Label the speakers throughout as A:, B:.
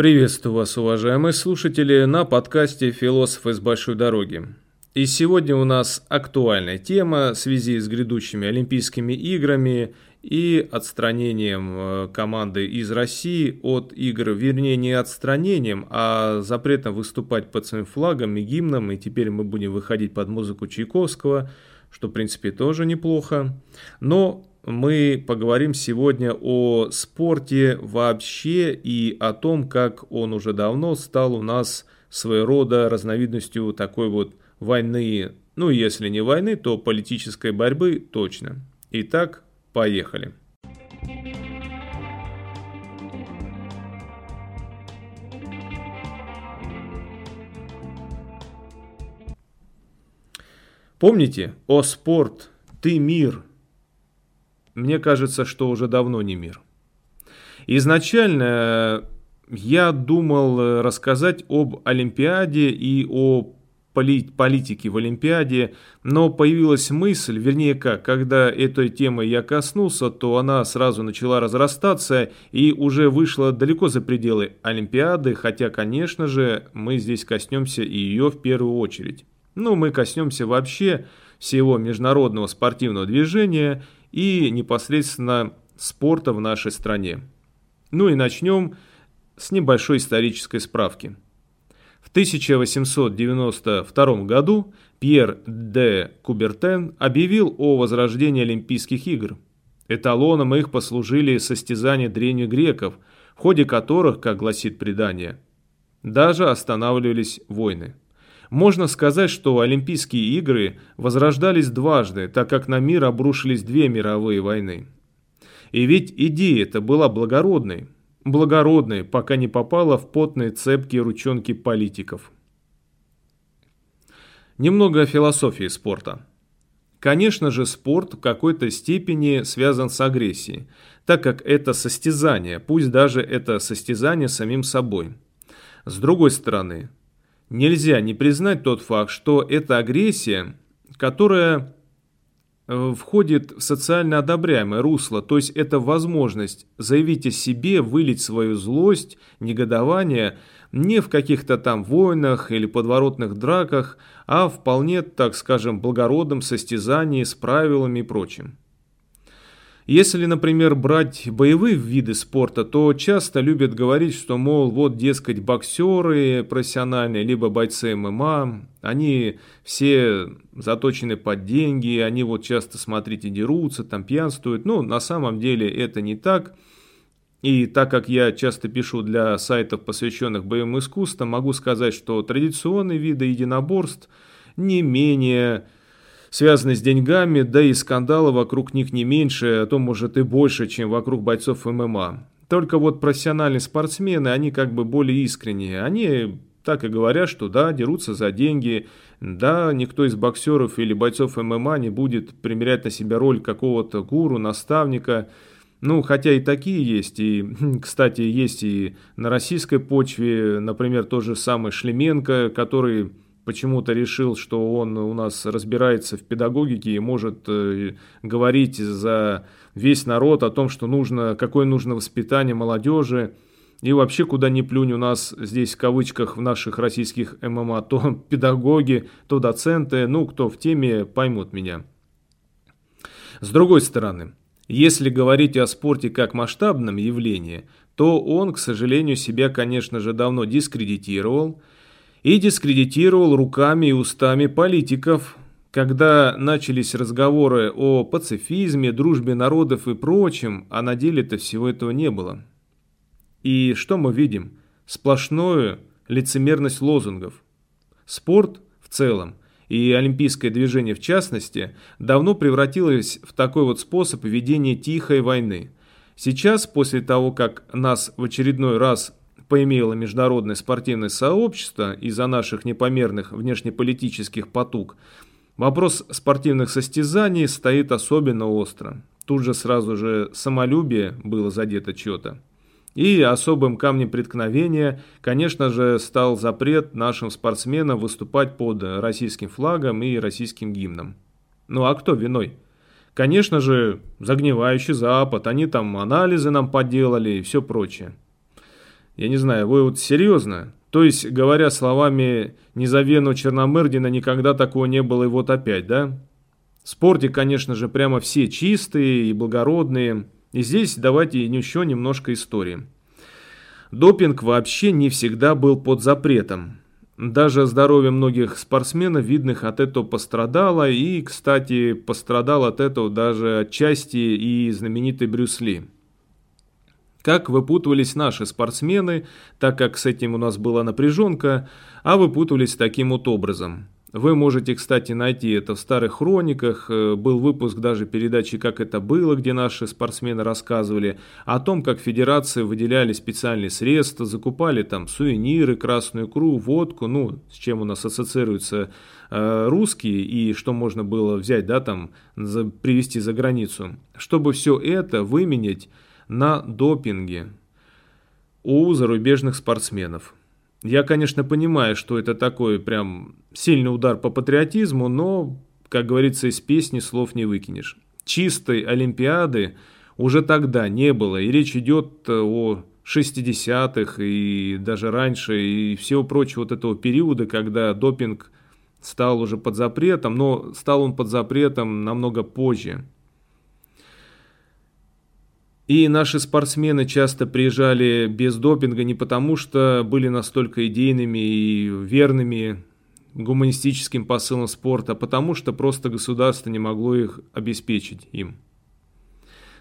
A: Приветствую вас, уважаемые слушатели, на подкасте «Философы с большой дороги». И сегодня у нас актуальная тема в связи с грядущими Олимпийскими играми и отстранением э, команды из России от игр, вернее не отстранением, а запретом выступать под своим флагом и гимном, и теперь мы будем выходить под музыку Чайковского, что в принципе тоже неплохо. Но мы поговорим сегодня о спорте вообще и о том, как он уже давно стал у нас своего рода разновидностью такой вот войны, ну если не войны, то политической борьбы точно. Итак, поехали. Помните, о спорт, ты мир – мне кажется, что уже давно не мир. Изначально я думал рассказать об Олимпиаде и о политике в Олимпиаде, но появилась мысль, вернее как, когда этой темы я коснулся, то она сразу начала разрастаться и уже вышла далеко за пределы Олимпиады, хотя, конечно же, мы здесь коснемся и ее в первую очередь. Ну, мы коснемся вообще всего международного спортивного движения – и непосредственно спорта в нашей стране. Ну и начнем с небольшой исторической справки. В 1892 году Пьер де Кубертен объявил о возрождении Олимпийских игр. Эталоном их послужили состязания древних греков, в ходе которых, как гласит предание, даже останавливались войны. Можно сказать, что Олимпийские игры возрождались дважды, так как на мир обрушились две мировые войны. И ведь идея эта была благородной. Благородной, пока не попала в потные цепкие ручонки политиков. Немного о философии спорта. Конечно же, спорт в какой-то степени связан с агрессией, так как это состязание, пусть даже это состязание самим собой. С другой стороны, Нельзя не признать тот факт, что это агрессия, которая э, входит в социально одобряемое русло, то есть это возможность заявить о себе, вылить свою злость, негодование не в каких-то там войнах или подворотных драках, а вполне, так скажем, благородном состязании с правилами и прочим. Если, например, брать боевые виды спорта, то часто любят говорить, что, мол, вот, дескать, боксеры профессиональные, либо бойцы ММА, они все заточены под деньги, они вот часто, смотрите, дерутся, там пьянствуют. Ну, на самом деле это не так. И так как я часто пишу для сайтов, посвященных боевым искусствам, могу сказать, что традиционные виды единоборств не менее связаны с деньгами, да и скандалы вокруг них не меньше, а то может и больше, чем вокруг бойцов ММА. Только вот профессиональные спортсмены, они как бы более искренние. Они так и говорят, что да, дерутся за деньги, да, никто из боксеров или бойцов ММА не будет примерять на себя роль какого-то гуру, наставника. Ну, хотя и такие есть, и, кстати, есть и на российской почве, например, тот же самый Шлеменко, который почему-то решил, что он у нас разбирается в педагогике и может э, говорить за весь народ о том, что нужно, какое нужно воспитание молодежи. И вообще, куда ни плюнь, у нас здесь в кавычках в наших российских ММА то педагоги, то доценты, ну, кто в теме, поймут меня. С другой стороны, если говорить о спорте как масштабном явлении, то он, к сожалению, себя, конечно же, давно дискредитировал – и дискредитировал руками и устами политиков. Когда начались разговоры о пацифизме, дружбе народов и прочем, а на деле-то всего этого не было. И что мы видим? Сплошную лицемерность лозунгов. Спорт в целом и олимпийское движение в частности давно превратилось в такой вот способ ведения тихой войны. Сейчас, после того, как нас в очередной раз поимело международное спортивное сообщество из-за наших непомерных внешнеполитических потуг, вопрос спортивных состязаний стоит особенно остро. Тут же сразу же самолюбие было задето что-то. И особым камнем преткновения, конечно же, стал запрет нашим спортсменам выступать под российским флагом и российским гимном. Ну а кто виной? Конечно же, загнивающий Запад, они там анализы нам поделали и все прочее. Я не знаю, вы вот серьезно? То есть, говоря словами Низавену Черномырдина, никогда такого не было и вот опять, да? Спорте, конечно же, прямо все чистые и благородные. И здесь давайте еще немножко истории. Допинг вообще не всегда был под запретом. Даже здоровье многих спортсменов, видных, от этого пострадало. И, кстати, пострадал от этого даже отчасти и знаменитый Брюс Ли. Как выпутывались наши спортсмены, так как с этим у нас была напряженка, а выпутывались таким вот образом – вы можете, кстати, найти это в старых хрониках. Э, был выпуск даже передачи «Как это было», где наши спортсмены рассказывали о том, как федерации выделяли специальные средства, закупали там сувениры, красную икру, водку, ну, с чем у нас ассоциируются э, русские и что можно было взять, да, там, за, привезти за границу, чтобы все это выменять на допинге у зарубежных спортсменов. Я, конечно, понимаю, что это такой прям сильный удар по патриотизму, но, как говорится, из песни слов не выкинешь. Чистой Олимпиады уже тогда не было, и речь идет о 60-х и даже раньше, и всего прочего вот этого периода, когда допинг стал уже под запретом, но стал он под запретом намного позже. И наши спортсмены часто приезжали без допинга не потому, что были настолько идейными и верными гуманистическим посылам спорта, а потому что просто государство не могло их обеспечить им.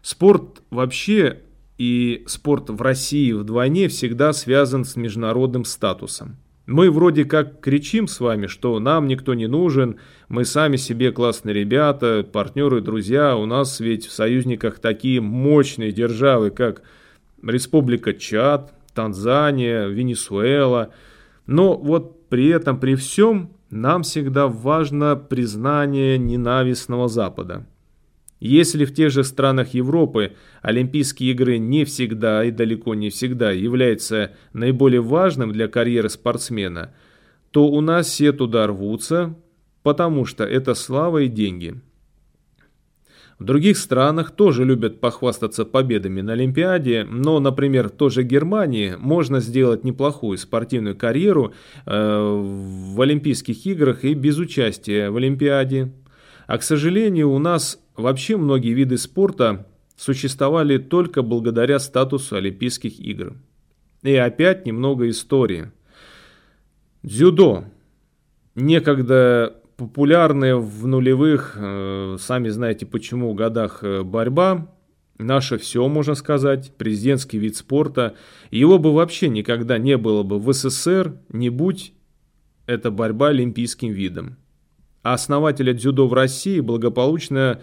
A: Спорт вообще и спорт в России вдвойне всегда связан с международным статусом. Мы вроде как кричим с вами, что нам никто не нужен, мы сами себе классные ребята, партнеры, друзья. У нас ведь в союзниках такие мощные державы, как Республика Чад, Танзания, Венесуэла. Но вот при этом, при всем, нам всегда важно признание ненавистного Запада. Если в тех же странах Европы Олимпийские игры не всегда и далеко не всегда являются наиболее важным для карьеры спортсмена, то у нас все туда рвутся, потому что это слава и деньги. В других странах тоже любят похвастаться победами на Олимпиаде, но, например, в той же Германии можно сделать неплохую спортивную карьеру э, в Олимпийских играх и без участия в Олимпиаде. А, к сожалению, у нас Вообще многие виды спорта существовали только благодаря статусу Олимпийских игр. И опять немного истории. Дзюдо. Некогда популярная в нулевых, э, сами знаете почему, годах э, борьба, наше все, можно сказать, президентский вид спорта. Его бы вообще никогда не было бы в СССР, не будь эта борьба олимпийским видом. Основателя дзюдо в России благополучно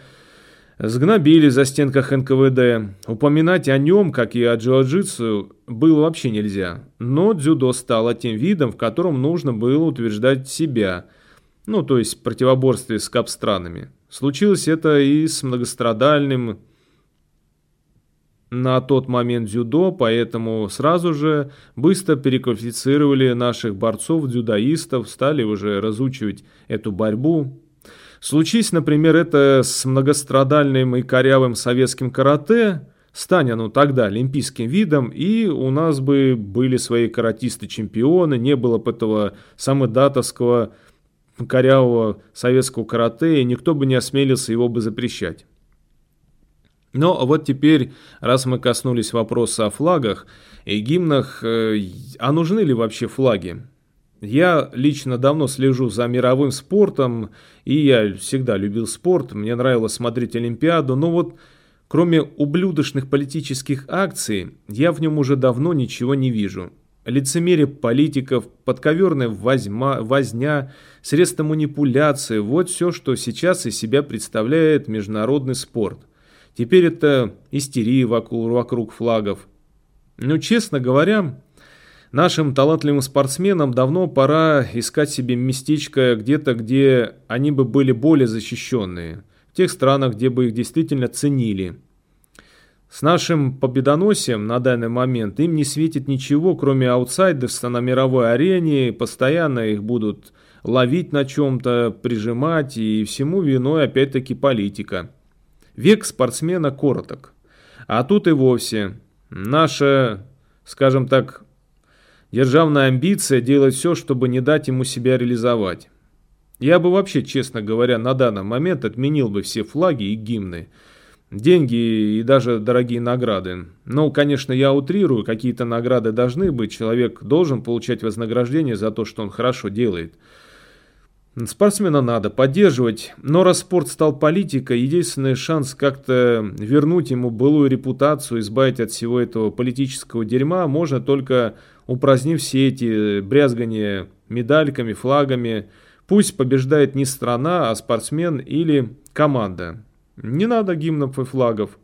A: Сгнобили за стенках НКВД. Упоминать о нем, как и о джиу-джитсу, было вообще нельзя. Но дзюдо стало тем видом, в котором нужно было утверждать себя. Ну, то есть в противоборстве с капстранами. Случилось это и с многострадальным на тот момент дзюдо, поэтому сразу же быстро переквалифицировали наших борцов-дзюдоистов, стали уже разучивать эту борьбу. Случись, например, это с многострадальным и корявым советским карате, стань оно тогда олимпийским видом, и у нас бы были свои каратисты-чемпионы, не было бы этого самодатовского корявого советского карате, и никто бы не осмелился его бы запрещать. Но вот теперь, раз мы коснулись вопроса о флагах и гимнах, э, а нужны ли вообще флаги? Я лично давно слежу за мировым спортом, и я всегда любил спорт, мне нравилось смотреть Олимпиаду, но вот кроме ублюдочных политических акций, я в нем уже давно ничего не вижу. Лицемерие политиков, подковерная возьма, возня, средства манипуляции – вот все, что сейчас из себя представляет международный спорт. Теперь это истерия вокруг, вокруг флагов. Но, честно говоря, Нашим талантливым спортсменам давно пора искать себе местечко где-то, где они бы были более защищенные. В тех странах, где бы их действительно ценили. С нашим победоносием на данный момент им не светит ничего, кроме аутсайдерства на мировой арене. Постоянно их будут ловить на чем-то, прижимать, и всему виной опять-таки политика. Век спортсмена короток. А тут и вовсе наша, скажем так, Державная амбиция делать все, чтобы не дать ему себя реализовать. Я бы вообще, честно говоря, на данный момент отменил бы все флаги и гимны. Деньги и даже дорогие награды. Ну, конечно, я утрирую, какие-то награды должны быть. Человек должен получать вознаграждение за то, что он хорошо делает. Спортсмена надо поддерживать, но раз спорт стал политикой, единственный шанс как-то вернуть ему былую репутацию, избавить от всего этого политического дерьма, можно только упразднив все эти брязгания медальками, флагами. Пусть побеждает не страна, а спортсмен или команда. Не надо гимнов и флагов.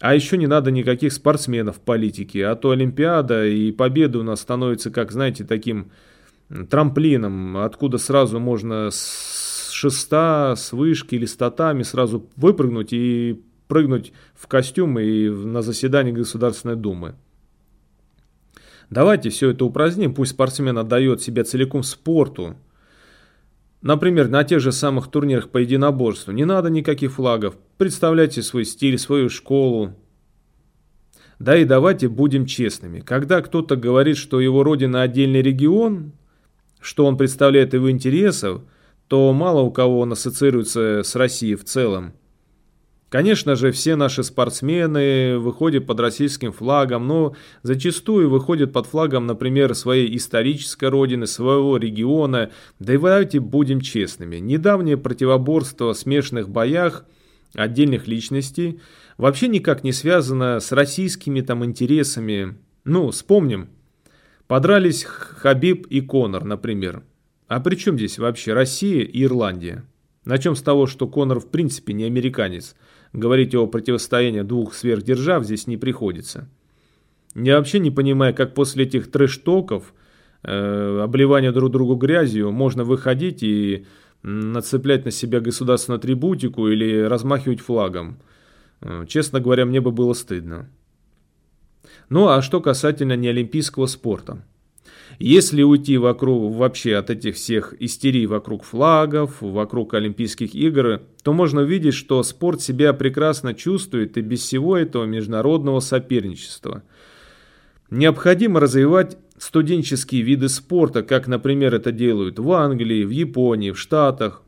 A: А еще не надо никаких спортсменов в политике, а то Олимпиада и победа у нас становится, как знаете, таким трамплином, откуда сразу можно с шеста, с вышки или с татами сразу выпрыгнуть и прыгнуть в костюм и на заседание Государственной Думы. Давайте все это упраздним, пусть спортсмен отдает себя целиком спорту. Например, на тех же самых турнирах по единоборству не надо никаких флагов. Представляйте свой стиль, свою школу. Да и давайте будем честными. Когда кто-то говорит, что его родина отдельный регион, что он представляет его интересов, то мало у кого он ассоциируется с Россией в целом. Конечно же, все наши спортсмены выходят под российским флагом, но зачастую выходят под флагом, например, своей исторической родины, своего региона. Да и давайте будем честными. Недавнее противоборство в смешанных боях отдельных личностей вообще никак не связано с российскими там интересами. Ну, вспомним, Подрались Хабиб и Конор, например. А при чем здесь вообще Россия и Ирландия? Начнем с того, что Конор в принципе не американец. Говорить о противостоянии двух сверхдержав здесь не приходится. Я вообще не понимаю, как после этих трэш-токов, э, обливания друг другу грязью, можно выходить и нацеплять на себя государственную атрибутику или размахивать флагом. Э, честно говоря, мне бы было стыдно. Ну а что касательно неолимпийского спорта. Если уйти вокруг вообще от этих всех истерий вокруг флагов, вокруг Олимпийских игр, то можно увидеть, что спорт себя прекрасно чувствует и без всего этого международного соперничества. Необходимо развивать студенческие виды спорта, как, например, это делают в Англии, в Японии, в Штатах.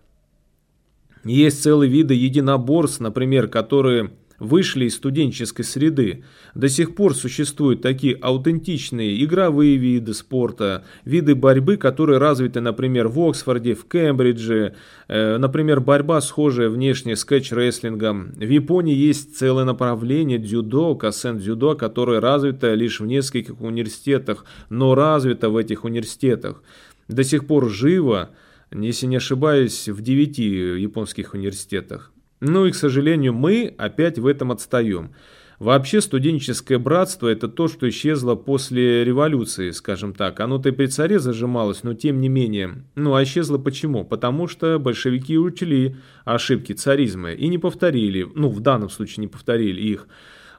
A: Есть целые виды единоборств, например, которые вышли из студенческой среды. До сих пор существуют такие аутентичные игровые виды спорта, виды борьбы, которые развиты, например, в Оксфорде, в Кембридже, э, например, борьба схожая внешне с кэтч-рестлингом. В Японии есть целое направление дзюдо, касен-дзюдо, которое развито лишь в нескольких университетах, но развито в этих университетах. До сих пор живо, если не ошибаюсь, в девяти японских университетах. Ну и, к сожалению, мы опять в этом отстаем. Вообще студенческое братство это то, что исчезло после революции, скажем так. Оно-то и при царе зажималось, но тем не менее. Ну а исчезло почему? Потому что большевики учли ошибки царизма и не повторили, ну в данном случае не повторили их.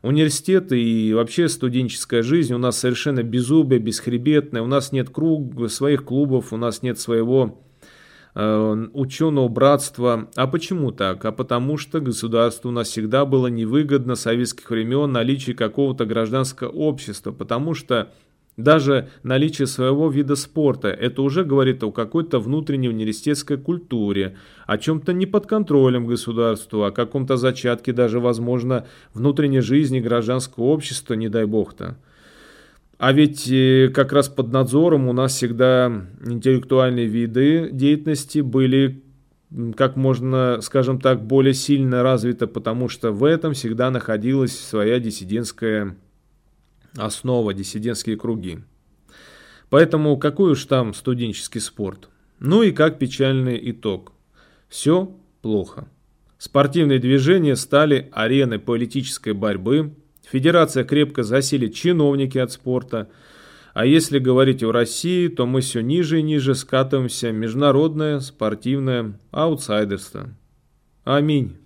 A: Университеты и вообще студенческая жизнь у нас совершенно беззубая, бесхребетная. У нас нет круг, своих клубов, у нас нет своего ученого братства. А почему так? А потому что государству у нас всегда было невыгодно с советских времен наличие какого-то гражданского общества, потому что даже наличие своего вида спорта – это уже говорит о какой-то внутренней университетской культуре, о чем-то не под контролем государства, о каком-то зачатке даже, возможно, внутренней жизни гражданского общества, не дай бог-то. А ведь э, как раз под надзором у нас всегда интеллектуальные виды деятельности были как можно, скажем так, более сильно развиты, потому что в этом всегда находилась своя диссидентская основа, диссидентские круги. Поэтому какой уж там студенческий спорт. Ну и как печальный итог. Все плохо. Спортивные движения стали ареной политической борьбы, Федерация крепко засилит чиновники от спорта. А если говорить о России, то мы все ниже и ниже скатываемся в международное спортивное аутсайдерство. Аминь.